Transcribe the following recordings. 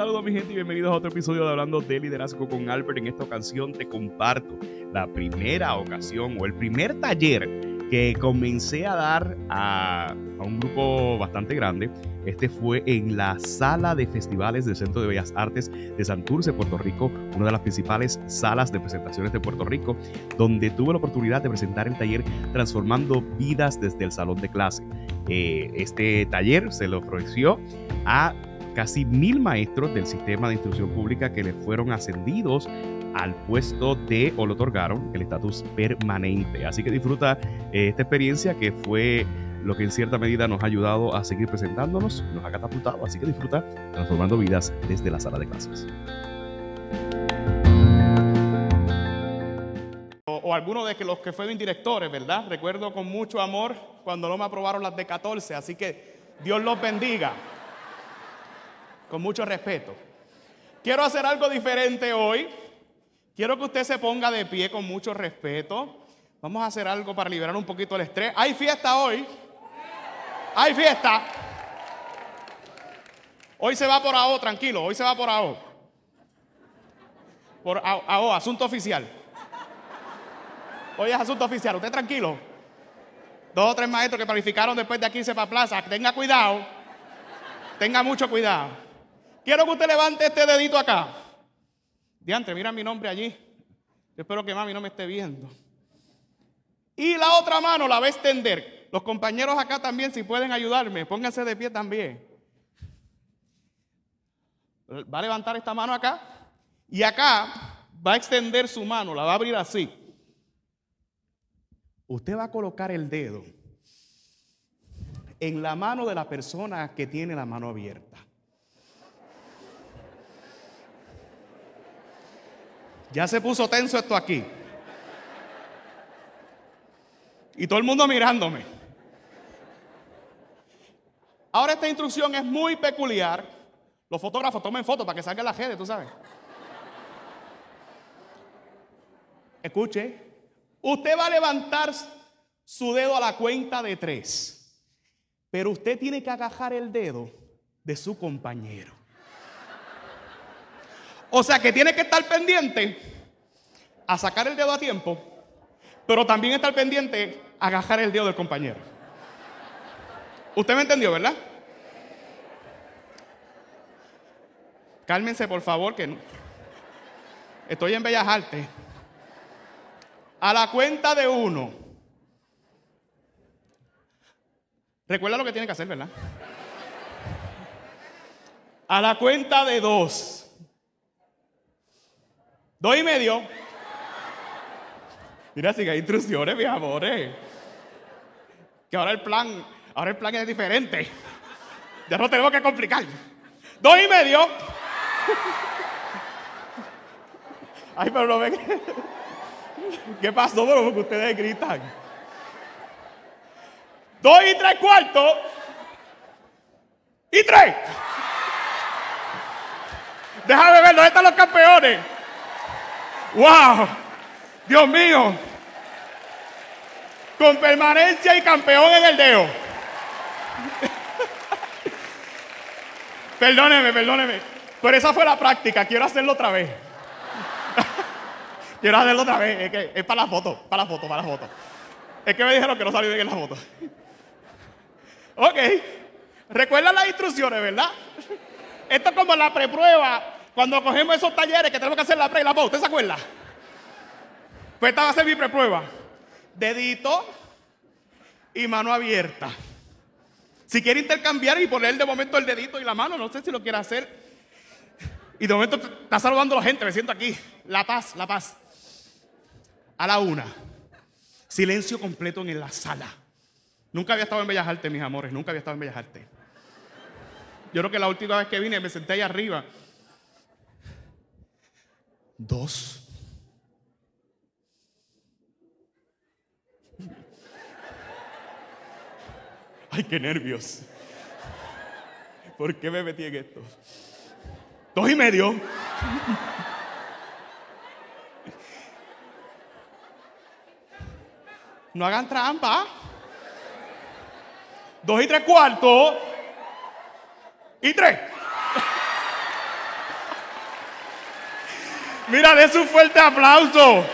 Saludos mi gente y bienvenidos a otro episodio de Hablando de Liderazgo con Albert. En esta ocasión te comparto la primera ocasión o el primer taller que comencé a dar a, a, un grupo bastante grande. Este fue en la sala de festivales del Centro de Bellas Artes de Santurce, Puerto Rico, una de las principales salas de presentaciones de Puerto Rico, donde tuve la oportunidad de presentar el taller Transformando Vidas desde el Salón de Clase. Eh, este taller se le ofreció a casi mil maestros del sistema de instrucción pública que le fueron ascendidos al puesto de o le otorgaron el estatus permanente. Así que disfruta eh, esta experiencia que fue lo que en cierta medida nos ha ayudado a seguir presentándonos, nos ha catapultado. Así que disfruta transformando vidas desde la sala de clases. O, o alguno de los que fueron directores, ¿verdad? Recuerdo con mucho amor cuando no me aprobaron las de 14, así que Dios los bendiga. Con mucho respeto. Quiero hacer algo diferente hoy. Quiero que usted se ponga de pie con mucho respeto. Vamos a hacer algo para liberar un poquito el estrés. Hay fiesta hoy. Hay fiesta. Hoy se va por AO, tranquilo. Hoy se va por AO. Por AO, asunto oficial. Hoy es asunto oficial. Usted tranquilo. Dos o tres maestros que planificaron después de aquí irse para plaza. Tenga cuidado. Tenga mucho cuidado. Quiero que usted levante este dedito acá. Diante, mira mi nombre allí. Yo espero que mami no me esté viendo. Y la otra mano la va a extender. Los compañeros acá también, si pueden ayudarme, pónganse de pie también. Va a levantar esta mano acá. Y acá va a extender su mano, la va a abrir así. Usted va a colocar el dedo en la mano de la persona que tiene la mano abierta. Ya se puso tenso esto aquí. Y todo el mundo mirándome. Ahora esta instrucción es muy peculiar. Los fotógrafos tomen fotos para que salga la gente, tú sabes. Escuche. Usted va a levantar su dedo a la cuenta de tres. Pero usted tiene que agajar el dedo de su compañero. O sea que tiene que estar pendiente a sacar el dedo a tiempo, pero también estar pendiente a agajar el dedo del compañero. ¿Usted me entendió, verdad? Cálmense, por favor, que estoy en Bellas Artes. A la cuenta de uno. Recuerda lo que tiene que hacer, ¿verdad? A la cuenta de dos. Dos y medio. Mira, si hay instrucciones, mis amores. Que ahora el plan, ahora el plan es diferente. Ya no tenemos que complicar. Dos y medio. Ay, pero no ven. ¿Qué pasó? Pero porque ustedes gritan. Dos y tres cuartos. Y tres. Déjame ver, ¿dónde están los campeones? ¡Wow! Dios mío. Con permanencia y campeón en el dedo. perdóneme, perdóneme. Pero esa fue la práctica. Quiero hacerlo otra vez. Quiero hacerlo otra vez. Es, para la foto, para la foto, para la foto. Es que me dijeron que no salió bien en la foto. ok. Recuerda las instrucciones, ¿verdad? Esto es como la preprueba cuando cogemos esos talleres que tenemos que hacer la pre y la post, ¿usted se acuerda? Pues esta va a ser mi preprueba. Dedito y mano abierta. Si quiere intercambiar y poner de momento el dedito y la mano, no sé si lo quiere hacer. Y de momento está saludando a la gente, me siento aquí. La paz, la paz. A la una. Silencio completo en la sala. Nunca había estado en Bellas Artes, mis amores, nunca había estado en Bellas Artes. Yo creo que la última vez que vine me senté ahí arriba Dos. Ay, qué nervios. ¿Por qué me metí en esto? Dos y medio. No hagan trampa. Dos y tres cuartos. Y tres. Mira, des un fuerte aplauso.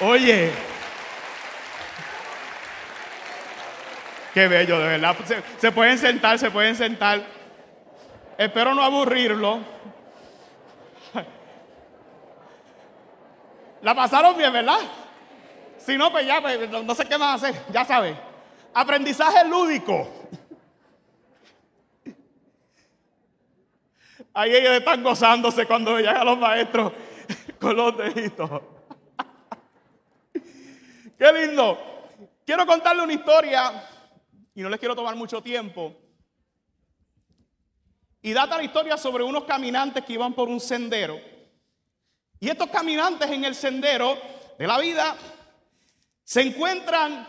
Oye. Qué bello, de verdad. Se, se pueden sentar, se pueden sentar. Espero no aburrirlo. La pasaron bien, ¿verdad? Si no, pues ya, pues, no, sé qué más hacer, ya sabes. Aprendizaje lúdico. Ahí ellos están gozándose cuando llegan a los maestros con los deditos. Qué lindo. Quiero contarle una historia y no les quiero tomar mucho tiempo. Y data la historia sobre unos caminantes que iban por un sendero. Y estos caminantes en el sendero de la vida se encuentran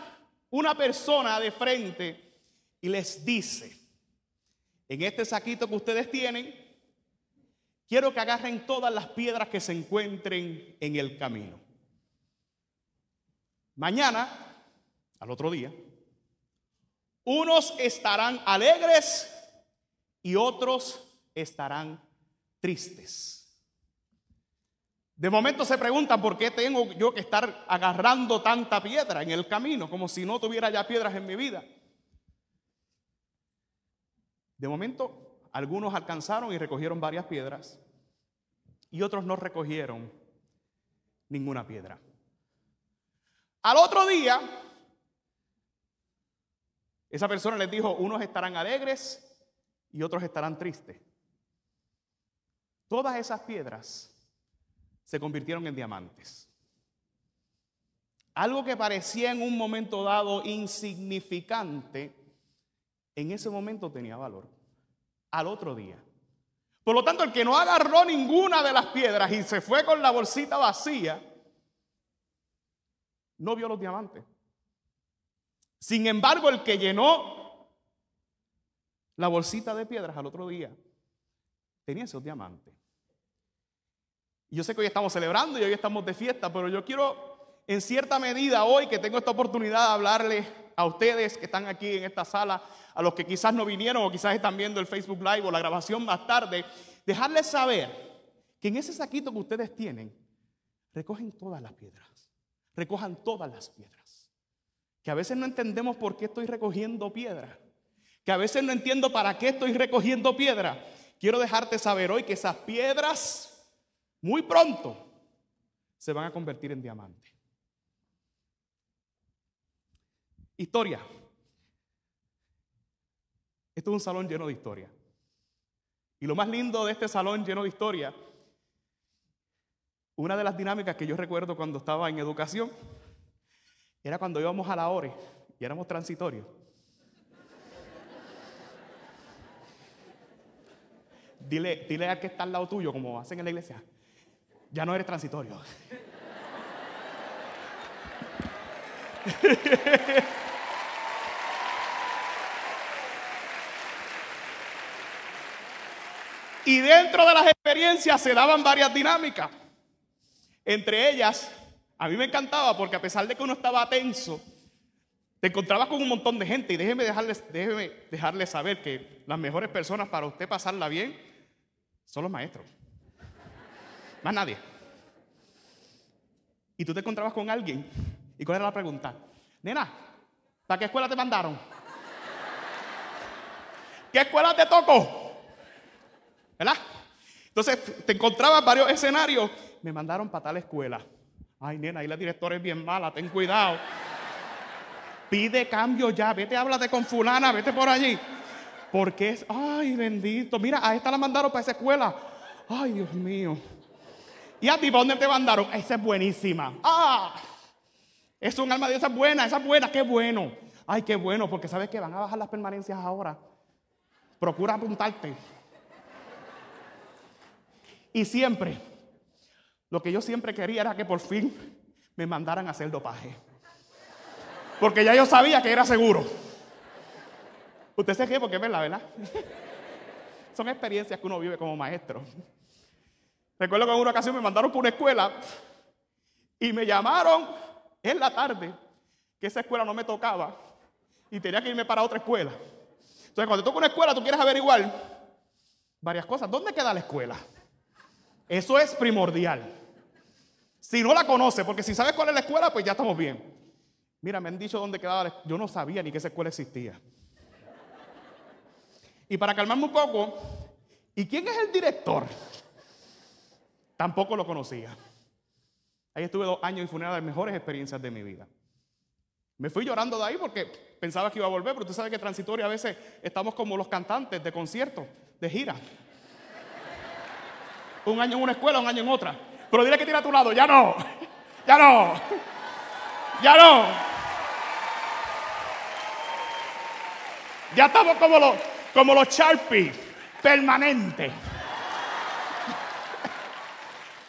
una persona de frente y les dice, en este saquito que ustedes tienen, quiero que agarren todas las piedras que se encuentren en el camino. Mañana, al otro día, unos estarán alegres y otros estarán tristes. De momento se preguntan por qué tengo yo que estar agarrando tanta piedra en el camino, como si no tuviera ya piedras en mi vida. De momento, algunos alcanzaron y recogieron varias piedras y otros no recogieron ninguna piedra. Al otro día, esa persona les dijo, unos estarán alegres y otros estarán tristes. Todas esas piedras se convirtieron en diamantes. Algo que parecía en un momento dado insignificante, en ese momento tenía valor. Al otro día. Por lo tanto, el que no agarró ninguna de las piedras y se fue con la bolsita vacía, no vio los diamantes. Sin embargo, el que llenó la bolsita de piedras al otro día, tenía esos diamantes. Yo sé que hoy estamos celebrando y hoy estamos de fiesta, pero yo quiero, en cierta medida, hoy que tengo esta oportunidad de hablarles a ustedes que están aquí en esta sala, a los que quizás no vinieron o quizás están viendo el Facebook Live o la grabación más tarde, dejarles saber que en ese saquito que ustedes tienen, recogen todas las piedras, recojan todas las piedras. Que a veces no entendemos por qué estoy recogiendo piedra, que a veces no entiendo para qué estoy recogiendo piedra. Quiero dejarte saber hoy que esas piedras muy pronto se van a convertir en diamantes. Historia. Esto es un salón lleno de historia. Y lo más lindo de este salón lleno de historia, una de las dinámicas que yo recuerdo cuando estaba en educación, era cuando íbamos a la ORE y éramos transitorios. Dile, dile al que está al lado tuyo, como hacen en la iglesia, ya no eres transitorio. y dentro de las experiencias se daban varias dinámicas. Entre ellas, a mí me encantaba porque a pesar de que uno estaba tenso, te encontrabas con un montón de gente y déjeme dejarles, déjeme dejarles saber que las mejores personas para usted pasarla bien son los maestros. Más nadie. Y tú te encontrabas con alguien. ¿Y cuál era la pregunta? Nena, ¿para qué escuela te mandaron? ¿Qué escuela te tocó? ¿Verdad? Entonces te encontrabas varios escenarios. Me mandaron para tal escuela. Ay, nena, ahí la directora es bien mala, ten cuidado. Pide cambio ya, vete, háblate con fulana, vete por allí. Porque es, ay, bendito. Mira, a esta la mandaron para esa escuela. Ay, Dios mío. ¿Y a ti para dónde te mandaron? Esa es buenísima. ¡Ah! Es un alma de esa buena, esa es buena, qué bueno. Ay, qué bueno, porque sabes que van a bajar las permanencias ahora. Procura apuntarte. Y siempre, lo que yo siempre quería era que por fin me mandaran a hacer dopaje. Porque ya yo sabía que era seguro. Usted se qué porque es verdad, ¿verdad? Son experiencias que uno vive como maestro. Recuerdo que en una ocasión me mandaron por una escuela y me llamaron en la tarde que esa escuela no me tocaba y tenía que irme para otra escuela. Entonces, cuando toca una escuela, tú quieres averiguar varias cosas. ¿Dónde queda la escuela? Eso es primordial. Si no la conoce, porque si sabes cuál es la escuela, pues ya estamos bien. Mira, me han dicho dónde quedaba la escuela. Yo no sabía ni que esa escuela existía. Y para calmarme un poco, ¿y quién es el director? Tampoco lo conocía. Ahí estuve dos años y fue una de las mejores experiencias de mi vida. Me fui llorando de ahí porque pensaba que iba a volver, pero tú sabes que transitorio a veces estamos como los cantantes de concierto, de gira. Un año en una escuela, un año en otra. Pero dile que tiene a tu lado, ya no, ya no, ya no. Ya estamos como los, como los Sharpie, permanentes.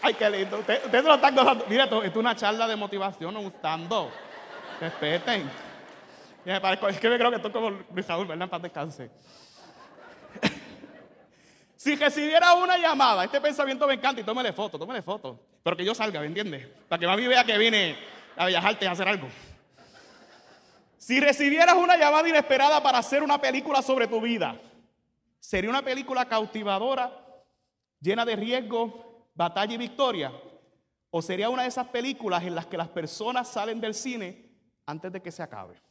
Ay, qué lindo. Ustedes, ustedes lo están gozando. Mira, esto, es una charla de motivación. Respeten. Ya me parezco- es que me creo que estoy como Luis Raúl, ¿verdad? Paz descanse. Si recibiera una llamada, este pensamiento me encanta y tómele foto, tómele foto. Pero que yo salga, ¿me entiendes? Para que mami vea que vine a viajarte a hacer algo. Si recibieras una llamada inesperada para hacer una película sobre tu vida, ¿sería una película cautivadora, llena de riesgo, batalla y victoria? ¿O sería una de esas películas en las que las personas salen del cine antes de que se acabe?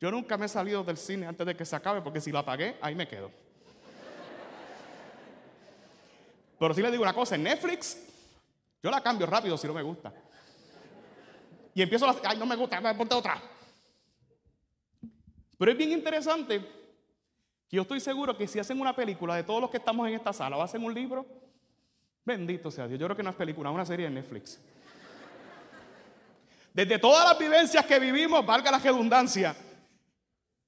Yo nunca me he salido del cine antes de que se acabe porque si lo apagué, ahí me quedo. Pero si le digo una cosa, en Netflix, yo la cambio rápido si no me gusta. Y empiezo a... Ay, no me gusta, me ponte otra. Pero es bien interesante que yo estoy seguro que si hacen una película de todos los que estamos en esta sala o hacen un libro, bendito sea Dios. Yo creo que no es película, es una serie de Netflix. Desde todas las vivencias que vivimos, valga la redundancia,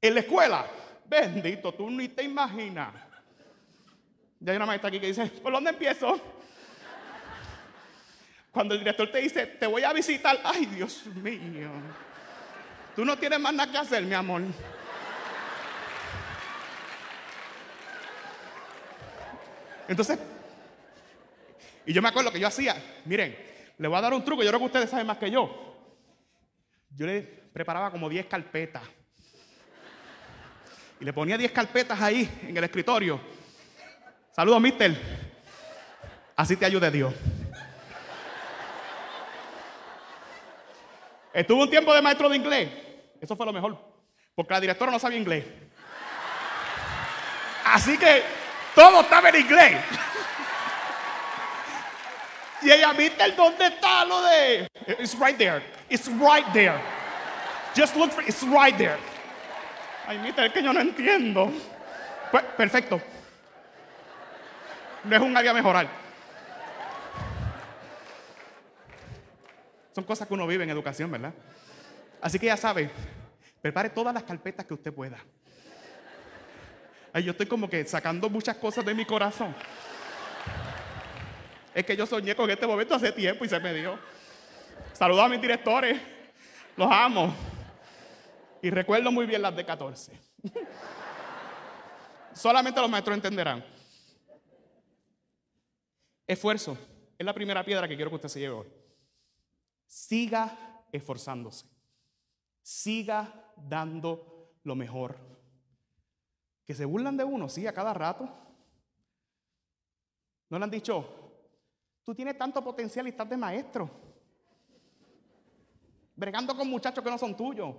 en la escuela, bendito, tú ni te imaginas. Ya hay una maestra aquí que dice, ¿por dónde empiezo? Cuando el director te dice, te voy a visitar, ay Dios mío, tú no tienes más nada que hacer, mi amor. Entonces, y yo me acuerdo que yo hacía, miren, le voy a dar un truco, yo creo que ustedes saben más que yo. Yo le preparaba como 10 carpetas. Y le ponía 10 carpetas ahí en el escritorio. Saludos, mister. Así te ayude Dios. Estuve un tiempo de maestro de inglés. Eso fue lo mejor. Porque la directora no sabía inglés. Así que todo estaba en inglés. Y ella, mister, ¿dónde está lo de? It's right there. It's right there. Just look for It's right there. Ay, mister, es que yo no entiendo. Pues, perfecto. No es un área mejorar. Son cosas que uno vive en educación, ¿verdad? Así que ya sabe, prepare todas las carpetas que usted pueda. Ay, yo estoy como que sacando muchas cosas de mi corazón. Es que yo soñé con este momento hace tiempo y se me dio. Saludos a mis directores. Los amo. Y recuerdo muy bien las de 14. Solamente los maestros entenderán. Esfuerzo es la primera piedra que quiero que usted se lleve hoy. Siga esforzándose. Siga dando lo mejor. Que se burlan de uno, sí, a cada rato. ¿No le han dicho, tú tienes tanto potencial y estás de maestro? Bregando con muchachos que no son tuyos.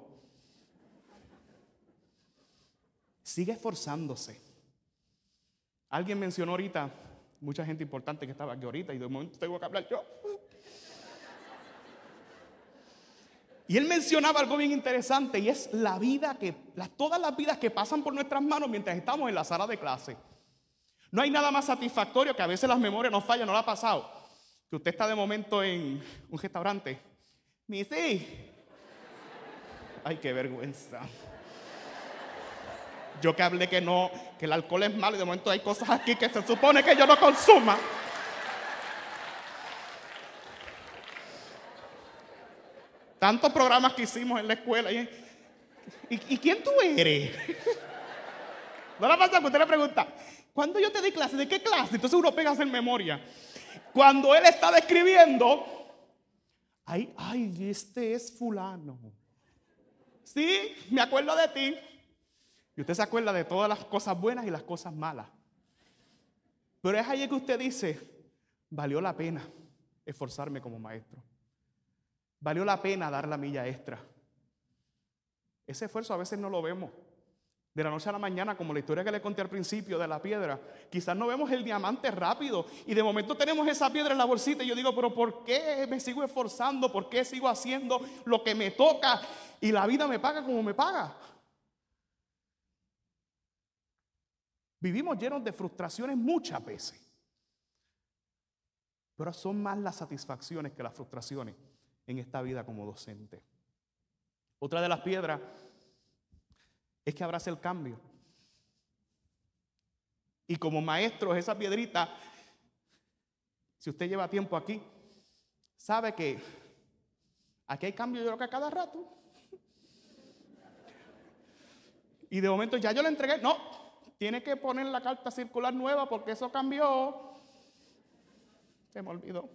Sigue esforzándose. Alguien mencionó ahorita, mucha gente importante que estaba aquí ahorita y de momento tengo que hablar yo. Y él mencionaba algo bien interesante y es la vida que, todas las vidas que pasan por nuestras manos mientras estamos en la sala de clase. No hay nada más satisfactorio que a veces las memorias nos fallan, no lo ha pasado. Que usted está de momento en un restaurante. Missy. Ay, qué vergüenza. Yo que hablé que no, que el alcohol es malo y de momento hay cosas aquí que se supone que yo no consuma. Tantos programas que hicimos en la escuela. ¿Y, y, quién tú eres? No la pasa que usted le pregunta, ¿cuándo yo te di clase? ¿De qué clase? Entonces uno pega a hacer memoria. Cuando él está describiendo, ay, ay, este es fulano. Sí, me acuerdo de ti. Y usted se acuerda de todas las cosas buenas y las cosas malas. Pero es ahí que usted dice, valió la pena esforzarme como maestro. Valió la pena dar la milla extra. Ese esfuerzo a veces no lo vemos. De la noche a la mañana, como la historia que le conté al principio de la piedra, quizás no vemos el diamante rápido y de momento tenemos esa piedra en la bolsita y yo digo, pero ¿por qué me sigo esforzando? ¿Por qué sigo haciendo lo que me toca y la vida me paga como me paga? Vivimos llenos de frustraciones muchas veces. Pero son más las satisfacciones que las frustraciones en esta vida como docente. Otra de las piedras es que abrace el cambio. Y como maestros, esa piedrita, si usted lleva tiempo aquí, sabe que aquí hay cambio yo creo que a cada rato. Y de momento ya yo le entregué, no, tiene que poner la carta circular nueva porque eso cambió. Se me olvidó.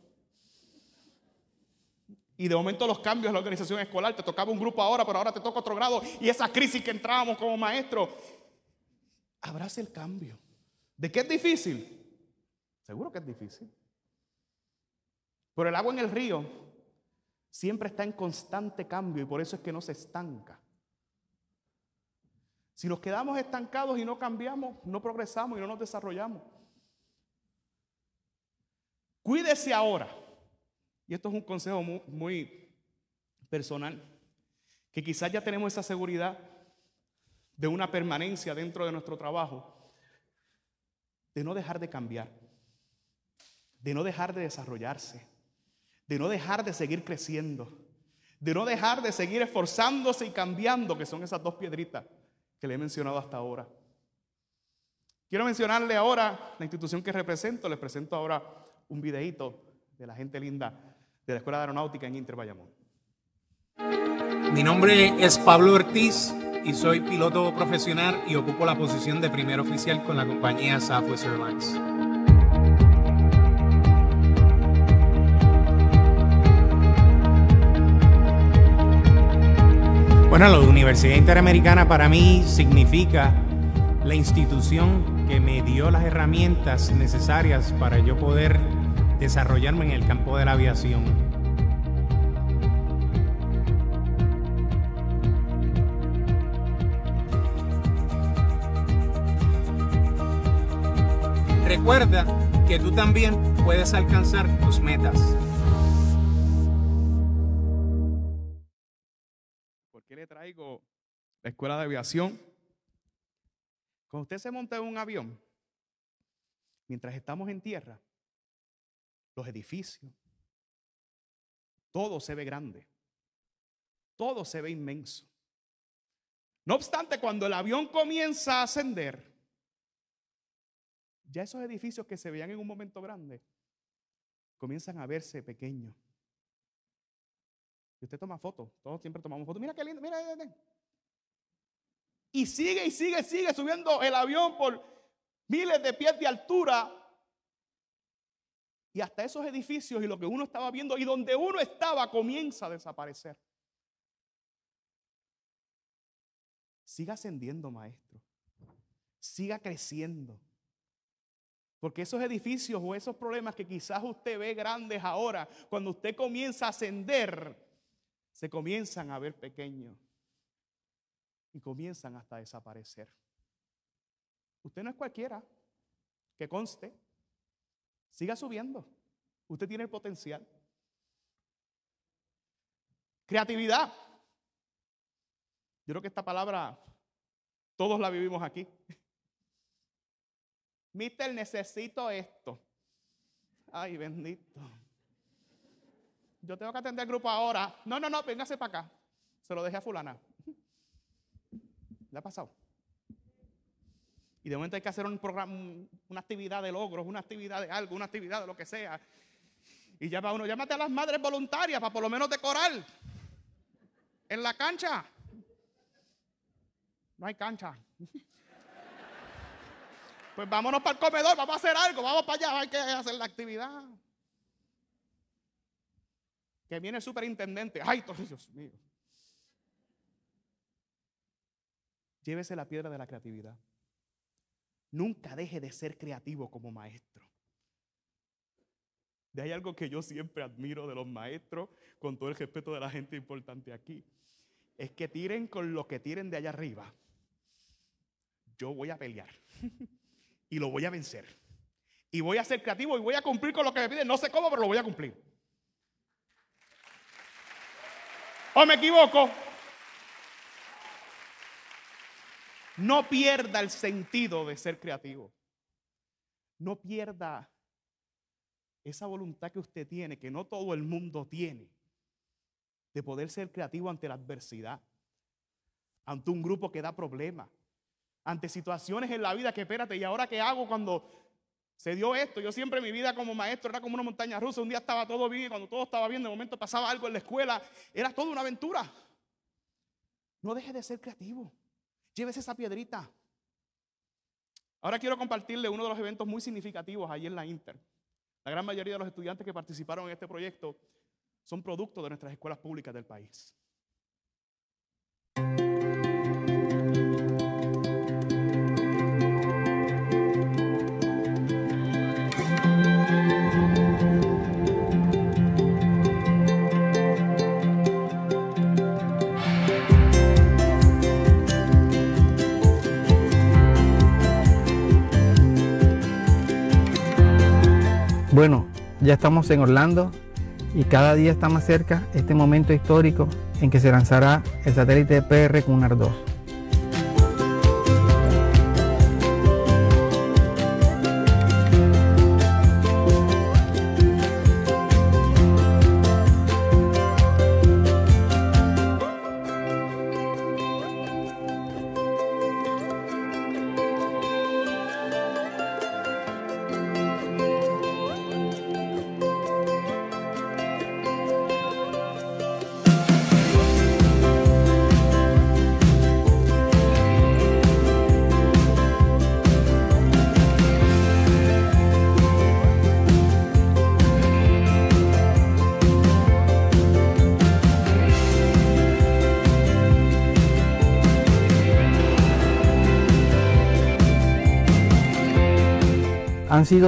Y de momento los cambios en la organización escolar, te tocaba un grupo ahora, pero ahora te toca otro grado. Y esa crisis que entrábamos como maestro, abrace el cambio. ¿De qué es difícil? Seguro que es difícil. Pero el agua en el río siempre está en constante cambio y por eso es que no se estanca. Si nos quedamos estancados y no cambiamos, no progresamos y no nos desarrollamos. Cuídese ahora y esto es un consejo muy, personal, que quizás ya tenemos esa seguridad de una permanencia dentro de nuestro trabajo, de no dejar de cambiar, de no dejar de desarrollarse, de no dejar de seguir creciendo, de no dejar de seguir esforzándose y cambiando, que son esas dos piedritas que le he mencionado hasta ahora. Quiero mencionarle ahora la institución que represento, les presento ahora un videíto de la gente linda de la Escuela de Aeronáutica en Inter Bayamón. Mi nombre es Pablo Ortiz y soy piloto profesional y ocupo la posición de primer oficial con la compañía Southwest Airlines. Bueno, la Universidad Interamericana para mí significa la institución que me dio las herramientas necesarias para yo poder desarrollarme en el campo de la aviación. Recuerda que tú también puedes alcanzar tus metas. La escuela de aviación? Cuando usted se monta en un avión, mientras estamos en tierra, los edificios. Todo se ve grande. Todo se ve inmenso. No obstante, cuando el avión comienza a ascender, ya esos edificios que se veían en un momento grande comienzan a verse pequeños. Y usted toma fotos, todos siempre tomamos fotos. Mira qué lindo, mira, mira. Y sigue y sigue, sigue subiendo el avión por miles de pies de altura y hasta esos edificios y lo que uno estaba viendo y donde uno estaba comienza a desaparecer. Siga ascendiendo, maestro. Siga creciendo. Porque esos edificios o esos problemas que quizás usted ve grandes ahora, cuando usted comienza a ascender, se comienzan a ver pequeños y comienzan hasta desaparecer. Usted no es cualquiera, que conste. Siga subiendo. Usted tiene el potencial. Creatividad. Yo creo que esta palabra todos la vivimos aquí. Mister, necesito esto. Ay, bendito. Yo tengo que atender el grupo ahora. No, no, no, véngase para acá. Se lo dejé a fulana. ¿Le ha pasado? Y de momento hay que hacer un programa, una actividad de logros, una actividad de algo, una actividad de lo que sea. Y llama uno, llámate a las madres voluntarias para por lo menos decorar en la cancha. No hay cancha. Pues vámonos para el comedor, vamos a hacer algo, vamos para allá, hay que hacer la actividad. Que viene el superintendente. Ay, Dios mío. Llévese la piedra de la creatividad. Nunca deje de ser creativo como maestro. de hay algo que yo siempre admiro de los maestros, con todo el respeto de la gente importante aquí, es que tiren con lo que tiren de allá arriba. Yo voy a pelear y lo voy a vencer. Y voy a ser creativo y voy a cumplir con lo que me piden. No sé cómo, pero lo voy a cumplir. ¿O me equivoco? No pierda el sentido de ser creativo. No pierda esa voluntad que usted tiene, que no todo el mundo tiene, de poder ser creativo ante la adversidad, ante un grupo que da problemas, ante situaciones en la vida que espérate, ¿y ahora qué hago cuando se dio esto? Yo siempre mi vida como maestro era como una montaña rusa, un día estaba todo bien, cuando todo estaba bien, de momento pasaba algo en la escuela, era toda una aventura. No deje de ser creativo, llévese esa piedrita. Ahora quiero compartirle uno de los eventos muy significativos allí en la Inter. La gran mayoría de los estudiantes que participaron en este proyecto son producto de nuestras escuelas públicas del país. Bueno, ya estamos en Orlando y cada día está más cerca este momento histórico en que se lanzará el satélite PR Cunar 2.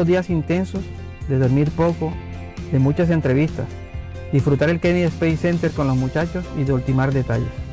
Días intensos, de dormir poco, de muchas entrevistas, disfrutar el Kennedy Space Center con los muchachos y de ultimar detalles.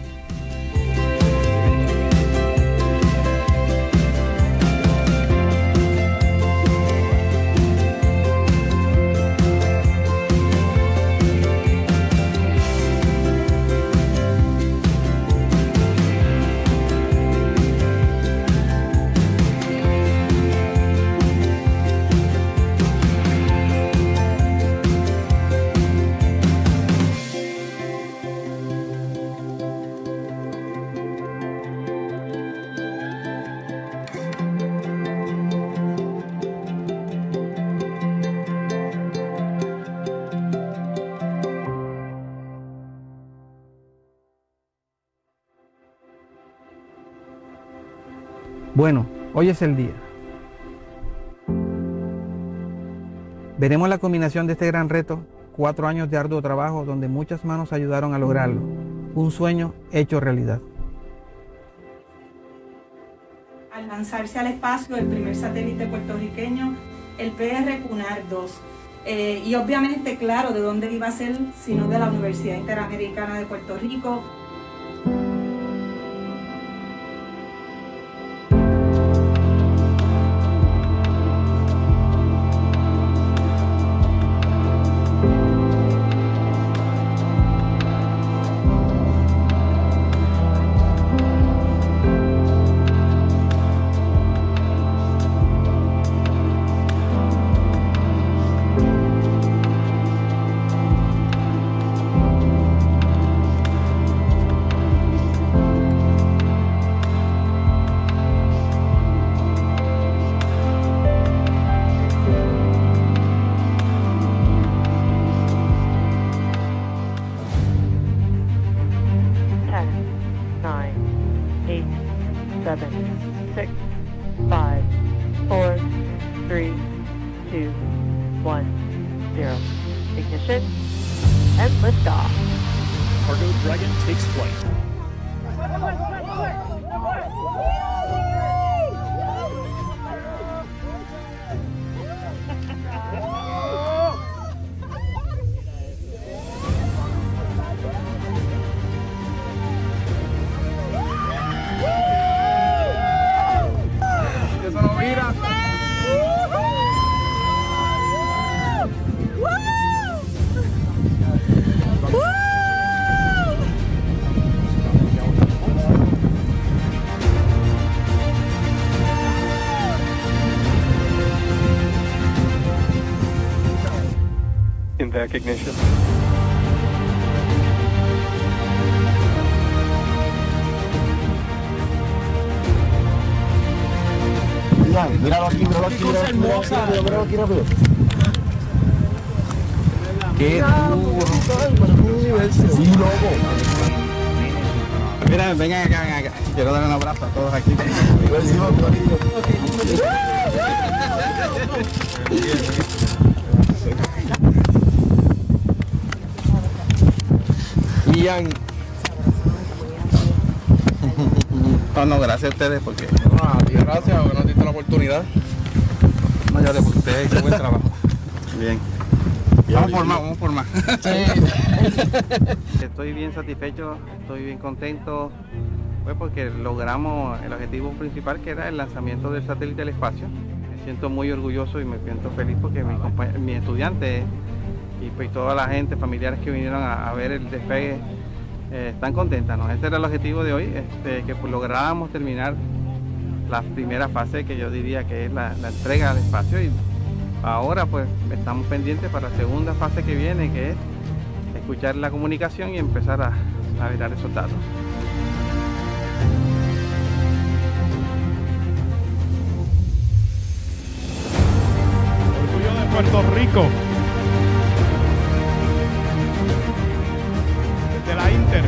Bueno, hoy es el día. Veremos la combinación de este gran reto, cuatro años de arduo trabajo donde muchas manos ayudaron a lograrlo, un sueño hecho realidad. Al lanzarse al espacio el primer satélite puertorriqueño, el PR CUNAR 2, eh, y obviamente claro de dónde iba a ser, sino de la Universidad Interamericana de Puerto Rico, recognition. Míralo aquí, míralo aquí, míralo aquí, míralo. Mira, acá, vengan acá. Quiero dar un abrazo a todos aquí. No, no, gracias a ustedes porque Ah, tío, gracias porque nos diste la oportunidad. no ya de por ustedes, qué buen trabajo. Bien. Vamos por más, vamos por más. Estoy bien satisfecho, estoy bien contento, pues porque logramos el objetivo principal que era el lanzamiento del satélite al espacio. Me siento muy orgulloso y me siento feliz porque mis compañ- mis estudiantes y pues toda la gente, familiares que vinieron a, ver el despegue, eh, están contentas. ¿no? Ese era el objetivo de hoy, este, que pues, lográramos terminar la primera fase que yo diría que es la, entrega al espacio y ahora pues estamos pendientes para la segunda fase que viene que es escuchar la comunicación y empezar a, a mirar esos datos. Orgullo de Puerto Rico. Inter.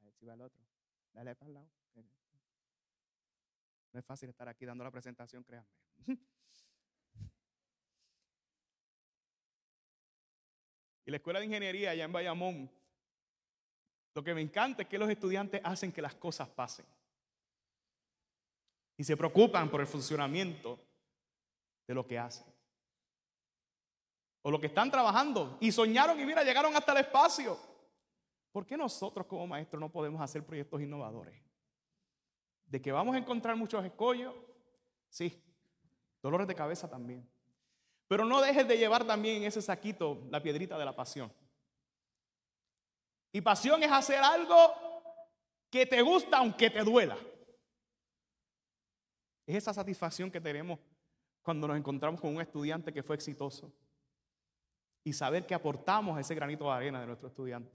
A ver si va el otro. Dale para el lado. No es fácil estar aquí dando la presentación, créanme. Y la Escuela de Ingeniería allá en Bayamón. Lo que me encanta es que los estudiantes hacen que las cosas pasen. Y se preocupan por el funcionamiento de lo que hacen. O lo que están trabajando. Y soñaron y mira, llegaron hasta el espacio. ¿Por qué nosotros como maestros no podemos hacer proyectos innovadores? De que vamos a encontrar muchos escollos, sí. Dolores de cabeza también. Pero no dejes de llevar también en ese saquito la piedrita de la pasión. Y pasión es hacer algo que te gusta aunque te duela. Es esa satisfacción que tenemos cuando nos encontramos con un estudiante que fue exitoso y saber que aportamos ese granito de arena de nuestro estudiante.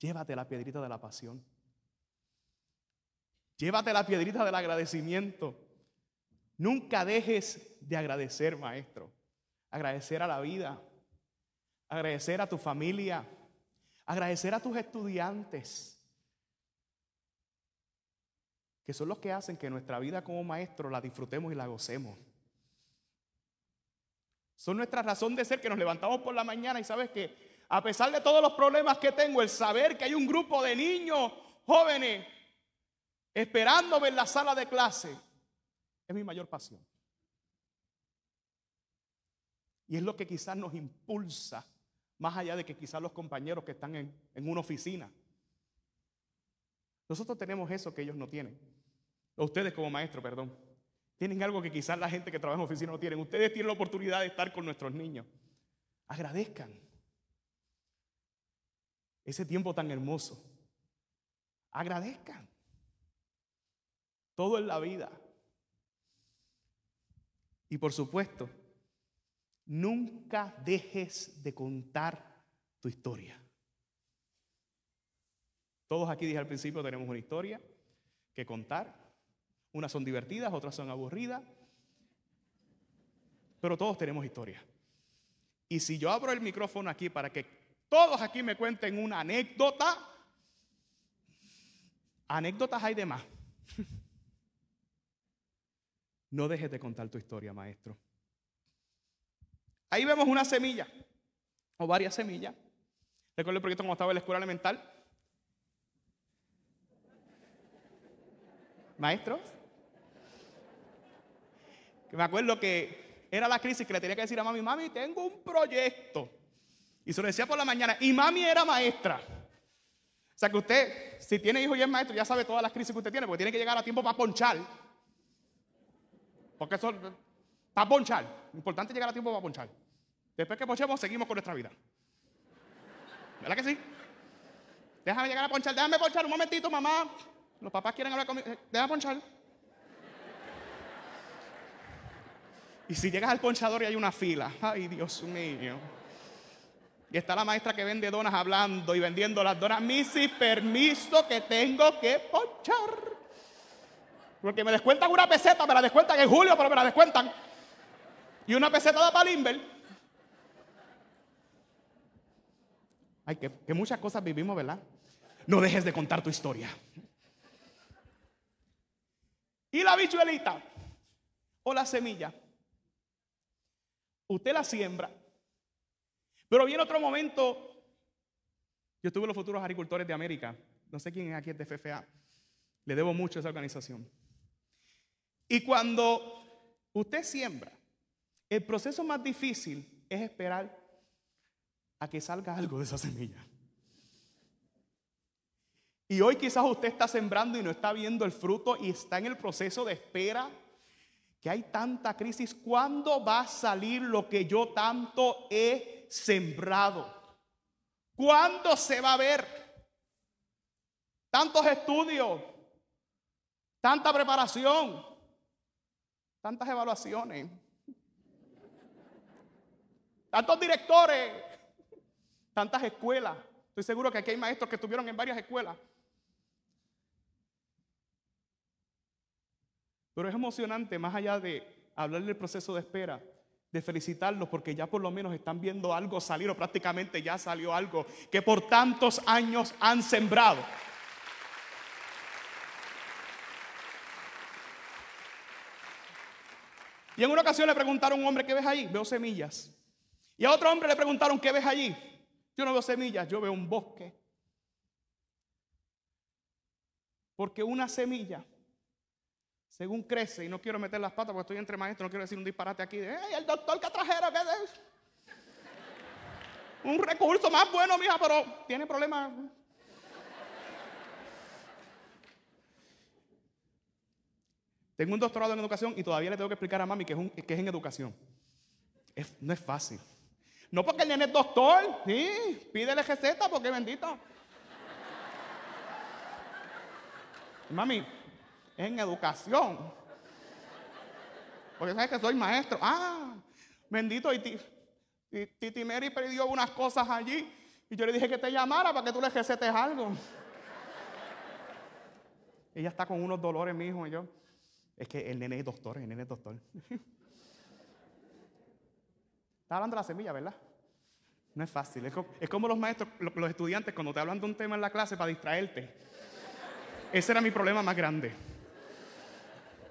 Llévate la piedrita de la pasión. Llévate la piedrita del agradecimiento. Nunca dejes de agradecer, maestro. Agradecer a la vida. Agradecer a tu familia. Agradecer a tus estudiantes. Que son los que hacen que nuestra vida como maestro la disfrutemos y la gocemos. Son nuestra razón de ser que nos levantamos por la mañana y sabes que a pesar de todos los problemas que tengo, el saber que hay un grupo de niños jóvenes esperándome en la sala de clase es mi mayor pasión. Y es lo que quizás nos impulsa, más allá de que quizás los compañeros que están en, en una oficina. Nosotros tenemos eso que ellos no tienen. Ustedes como maestros, perdón. Tienen algo que quizás la gente que trabaja en oficina no tienen. Ustedes tienen la oportunidad de estar con nuestros niños. Agradezcan ese tiempo tan hermoso. Agradezcan. Todo en la vida. Y por supuesto, nunca dejes de contar tu historia. Todos aquí dije al principio tenemos una historia que contar. Unas son divertidas, otras son aburridas. Pero todos tenemos historia. Y si yo abro el micrófono aquí para que todos aquí me cuenten una anécdota, anécdotas hay de más. No dejes de contar tu historia, maestro. Ahí vemos una semilla, o varias semillas. Recuerdo el proyecto cuando estaba en la escuela elemental. Maestros. Que me acuerdo que era la crisis que le tenía que decir a mami, mami, tengo un proyecto. Y se lo decía por la mañana. Y mami era maestra. O sea que usted, si tiene hijos y es maestro, ya sabe todas las crisis que usted tiene, porque tiene que llegar a tiempo para ponchar. Porque eso, para ponchar. Importante llegar a tiempo para ponchar. Después que ponchemos, seguimos con nuestra vida. ¿Verdad que sí? Déjame llegar a ponchar. Déjame ponchar un momentito, mamá. Los papás quieren hablar conmigo. Déjame ponchar. Y si llegas al ponchador y hay una fila, ay Dios mío. Y está la maestra que vende donas hablando y vendiendo las donas. Missy, permiso que tengo que ponchar. Porque me descuentan una peseta, me la descuentan en julio, pero me la descuentan. Y una peseta da para Limber. Ay, que, que muchas cosas vivimos, ¿verdad? No dejes de contar tu historia. Y la bichuelita o la semilla. Usted la siembra. Pero viene otro momento. Yo tuve los futuros agricultores de América. No sé quién es aquí es de FFA. Le debo mucho a esa organización. Y cuando usted siembra, el proceso más difícil es esperar a que salga algo de esa semilla. Y hoy quizás usted está sembrando y no está viendo el fruto y está en el proceso de espera, que hay tanta crisis. ¿Cuándo va a salir lo que yo tanto he sembrado? ¿Cuándo se va a ver? Tantos estudios, tanta preparación, tantas evaluaciones, tantos directores, tantas escuelas. Estoy seguro que aquí hay maestros que estuvieron en varias escuelas. Pero es emocionante, más allá de hablar del proceso de espera, de felicitarlos porque ya por lo menos están viendo algo salir o prácticamente ya salió algo que por tantos años han sembrado. Y en una ocasión le preguntaron a un hombre, ¿qué ves ahí? Veo semillas. Y a otro hombre le preguntaron, ¿qué ves allí? Yo no veo semillas, yo veo un bosque. Porque una semilla, según crece, y no quiero meter las patas porque estoy entre maestros, no quiero decir un disparate aquí de, ¡Ey, el doctor que trajera! ¿qué es? Un recurso más bueno, mija, pero tiene problemas. Tengo un doctorado en educación y todavía le tengo que explicar a mami que es, en educación. No es fácil. No porque el nene es doctor, sí, pídele receta porque bendito. Mami, en educación. Porque sabes que soy maestro. Ah, bendito. Y ti- y Titi Mary perdió unas cosas allí. Y yo le dije que te llamara para que tú le recetes algo. Ella está con unos dolores, mi y yo. Es que el nene es doctor, el nene es doctor. Está hablando de la semilla, ¿verdad? No es fácil. Es co- es como, los maestros, lo- los estudiantes, cuando te hablan de un tema en la clase para distraerte. Ese era mi problema más grande.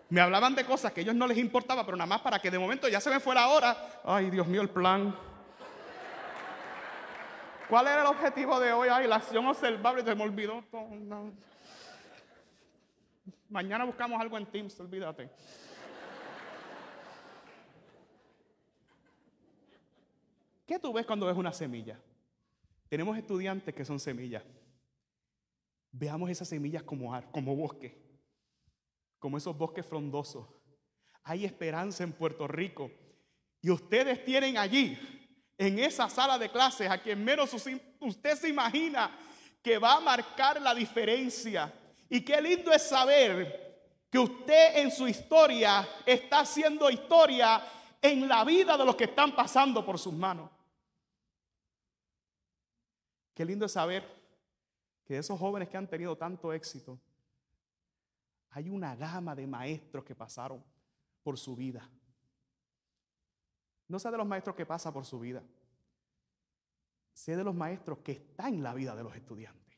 Me hablaban de cosas que a ellos no les importaba, pero nada más para que de momento ya se me fuera ahora. Ay, Dios mío, el plan. ¿Cuál era el objetivo de hoy? Ay, la acción observable, se me olvidó. todo. Mañana buscamos algo en Teams, olvídate. ¿Qué tú ves cuando ves una semilla? Tenemos estudiantes que son semillas. Veamos esas semillas como, ar- como bosque, como esos bosques frondosos. Hay esperanza en Puerto Rico. Y ustedes tienen allí, en esa sala de clases, a quien menos us- usted se imagina que va a marcar la diferencia. Y qué lindo es saber que usted en su historia está haciendo historia en la vida de los que están pasando por sus manos. Qué lindo es saber que esos jóvenes que han tenido tanto éxito, hay una gama de maestros que pasaron por su vida. No sé de los maestros que pasan por su vida. Sé de los maestros que están en la vida de los estudiantes.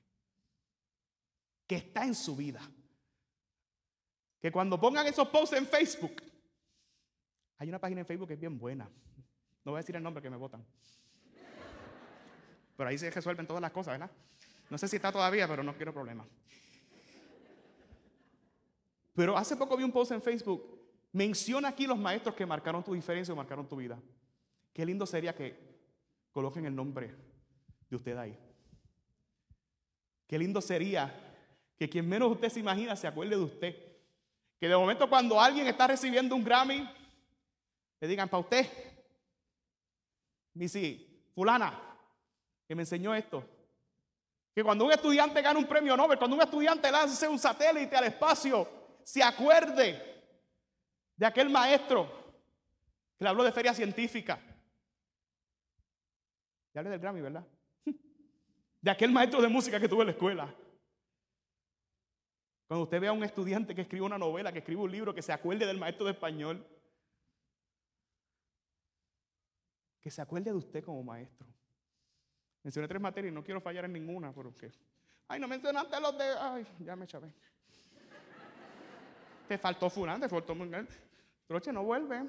Que está en su vida. Que cuando pongan esos posts en Facebook, hay una página en Facebook que es bien buena. No voy a decir el nombre que me votan. Pero ahí se resuelven todas las cosas, ¿verdad? No sé si está todavía, pero no quiero problemas. Pero hace poco vi un post en Facebook. Menciona aquí los maestros que marcaron tu diferencia o marcaron tu vida. Qué lindo sería que coloquen el nombre de usted ahí. Qué lindo sería que quien menos usted se imagina se acuerde de usted. Que de momento cuando alguien está recibiendo un Grammy, le digan para usted, Missy, fulana, que me enseñó esto. Que cuando un estudiante gana un premio Nobel, cuando un estudiante lance un satélite al espacio, se acuerde de aquel maestro Que le hablo de feria científica. Ya hablé del Grammy, ¿verdad? De aquel maestro de música que tuve en la escuela. Cuando usted vea a un estudiante que escribe una novela, que escribe un libro, que se acuerde del maestro de español. Que se acuerde de usted como maestro. Mencioné tres materias y no quiero fallar en ninguna, porque. Ay, no mencionaste los de. Ay, ya me chavé. Faltó fulano, te faltó. Troche, no vuelve.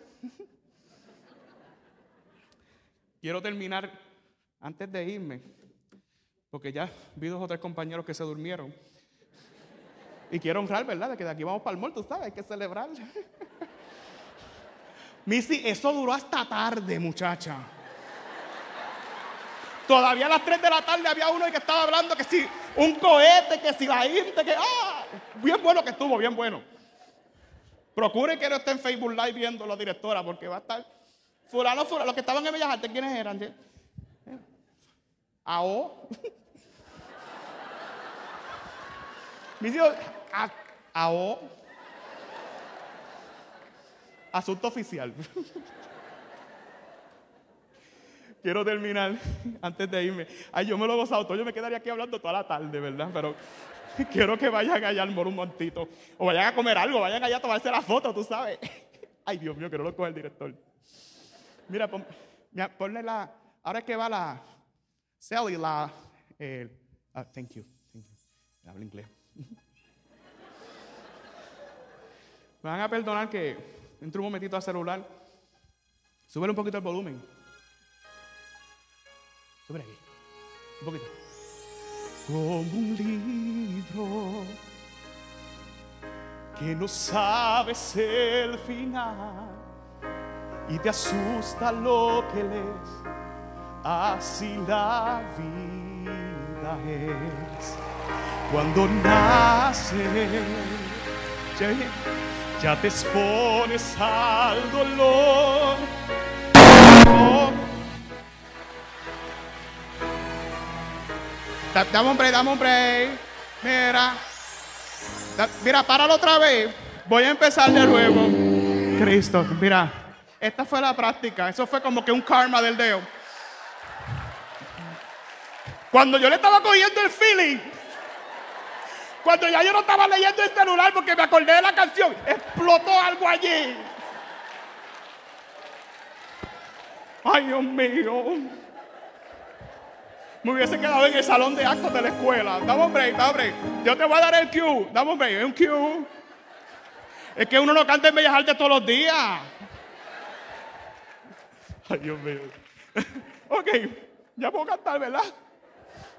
quiero terminar antes de irme, porque ya vi dos o tres compañeros que se durmieron. Y quiero honrar, ¿verdad? De que de aquí vamos para el muerto, ¿sabes? Hay que celebrar. Missy, eso duró hasta tarde, muchacha. Todavía a las 3 de la tarde había uno que estaba hablando que si un cohete, que si la gente, que ¡ah! Bien bueno que estuvo, bien bueno. Procure que no esté en Facebook Live viendo la directora, porque va a estar. Fulano, fulano, los que estaban en Bellas Artes, ¿quiénes eran? AO. Mis hijos, AO. Asunto oficial. Quiero terminar antes de irme. Ay, yo me lo he gozado todo. Yo me quedaría aquí hablando toda la tarde, ¿verdad? Pero quiero que vayan allá al un montito. O vayan a comer algo, vayan allá a tomarse la foto, tú sabes. Ay, Dios mío, que no lo coge el director. Mira, ponle la. Ahora es que va la. Sally, la. Ah, thank you. Thank you. Habla inglés. Me van a perdonar que entre un momentito al celular. Súbele un poquito el volumen. Súbele aquí. Un poquito. Como un libro que no sabes el final y te asusta lo que lees. Así la vida es. Cuando nace, ya te expones al dolor. Dame un break, dame un break. Mira. Mira, páralo otra vez. Voy a empezar de nuevo. Cristo, mira. Esta fue la práctica. Eso fue como que un karma del dedo. Cuando yo le estaba cogiendo el feeling, cuando ya yo no estaba leyendo el celular porque me acordé de la canción, explotó algo allí. Ay, Dios mío. Me hubiese quedado en el salón de actos de la escuela. Dame un break, dame un break. Yo te voy a dar el cue. Dame un break, es un cue. Es que uno no canta en Bellas Artes todos los días. Ay, Dios mío. ok, ya puedo cantar, ¿verdad?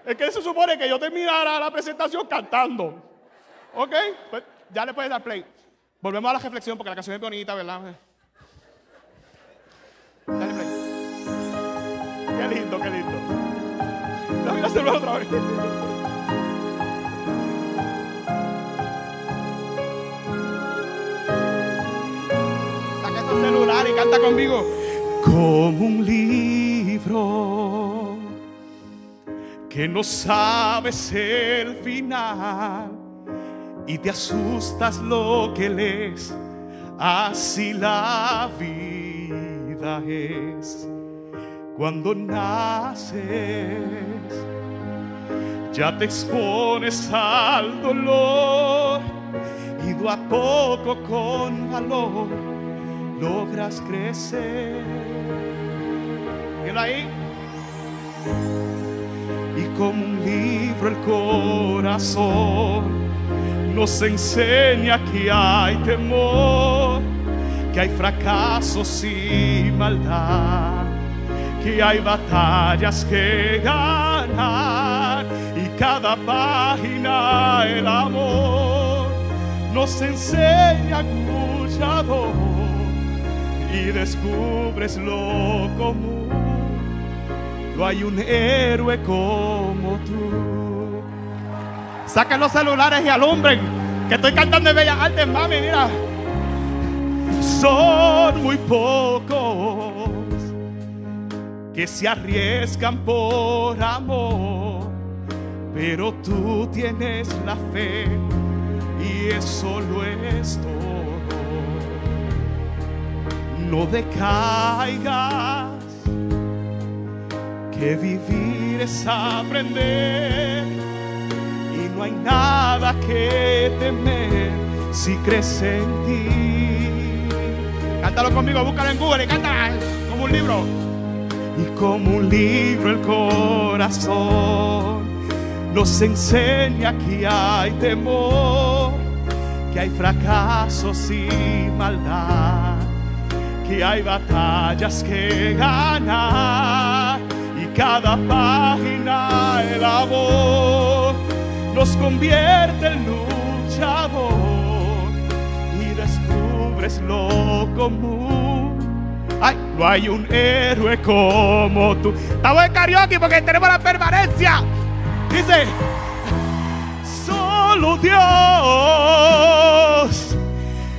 Es que se supone que yo terminara la presentación cantando. ¿Ok? Pues ya le puedes dar play. Volvemos a la reflexión porque la canción es bonita, ¿verdad? Dale play. Qué lindo, qué lindo. La hacerlo otra vez. Saca ese celular y canta conmigo. Como un libro que no sabes el final y te asustas lo que lees, así la vida es. Cuando naces, ya te expones al dolor y a poco con valor logras crecer. ¿Qué ahí? y como un libro el corazón nos enseña que hay temor, que hay fracasos y maldad, que hay batallas que ganar y cada página el amor nos enseña escuchador y descubres lo común no hay un héroe como tú. Saquen los celulares y alumbren. Que estoy cantando en Bellas Artes, mami, mira. Son muy pocos que se arriesgan por amor. Pero tú tienes la fe y eso lo es todo. no decaigas, que vivir es aprender y no hay nada que temer si crees en ti. Cántalo conmigo, búscalo en Google y como un libro. Y como un libro el corazón nos enseña que hay temor, que hay fracasos y maldad, que hay batallas que ganar y cada página el amor nos convierte en luchador y descubres lo común. No hay un héroe como tú. Estamos en karaoke porque tenemos la permanencia. Dice, solo Dios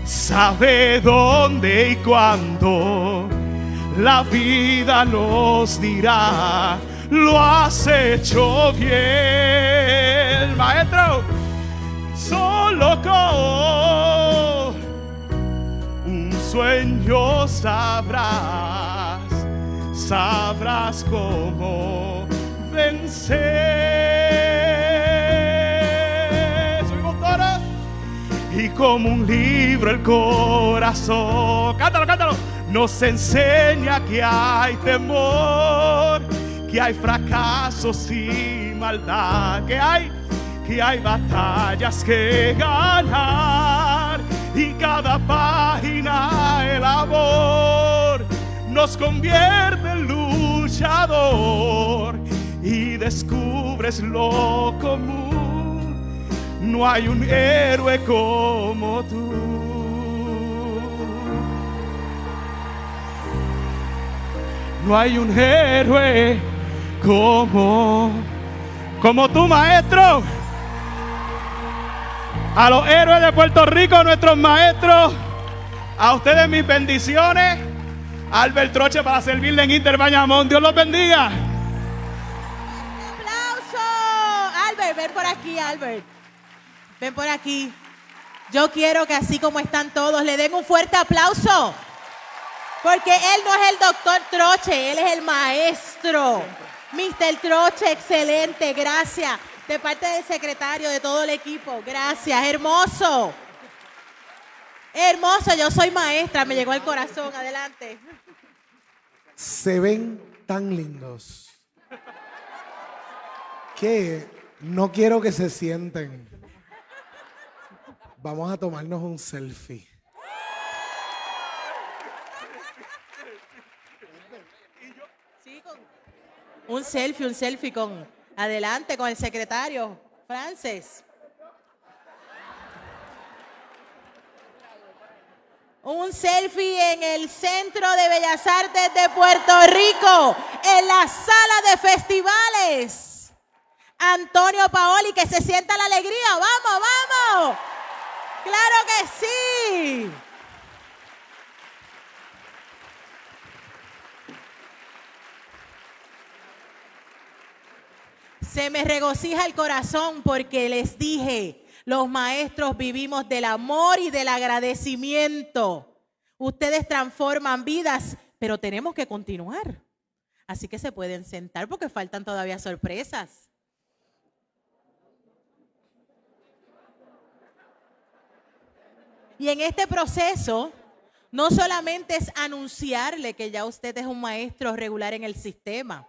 sabe dónde y cuándo la vida nos dirá, lo has hecho bien, maestro. Solo con un sueño sabrás, sabrás cómo vencer. Subimos todos. Y como un libro el corazón, cántalo, cántalo, nos enseña que hay temor, que hay fracasos y maldad, que hay, que hay batallas que ganar y cada página el amor nos convierte en luchador y descubres lo común. No hay un héroe como tú. No hay un héroe como como tú, maestro. A los héroes de Puerto Rico, nuestros maestros. A ustedes mis bendiciones. Albert Troche para servirle en Inter Bayamón. Dios los bendiga. ¡Aplauso! Albert, ven por aquí, Albert. Ven por aquí. Yo quiero que así como están todos, le den un fuerte aplauso. Porque él no es el doctor Troche, él es el maestro. Mr. Troche, excelente, gracias. De parte del secretario, de todo el equipo, gracias, hermoso. Hermoso, yo soy maestra, me llegó al corazón, adelante. se ven tan lindos que no quiero que se sienten. Vamos a tomarnos un selfie. Un selfie, un selfie con, adelante, con el secretario, Frances. Un selfie en el Centro de Bellas Artes de Puerto Rico, en la sala de festivales. Antonio Paoli, que se sienta la alegría. Vamos, vamos. Claro que sí. Se me regocija el corazón porque les dije, los maestros vivimos del amor y del agradecimiento. Ustedes transforman vidas, pero tenemos que continuar. Así que se pueden sentar porque faltan todavía sorpresas. Y en este proceso, no solamente es anunciarle que ya usted es un maestro regular en el sistema.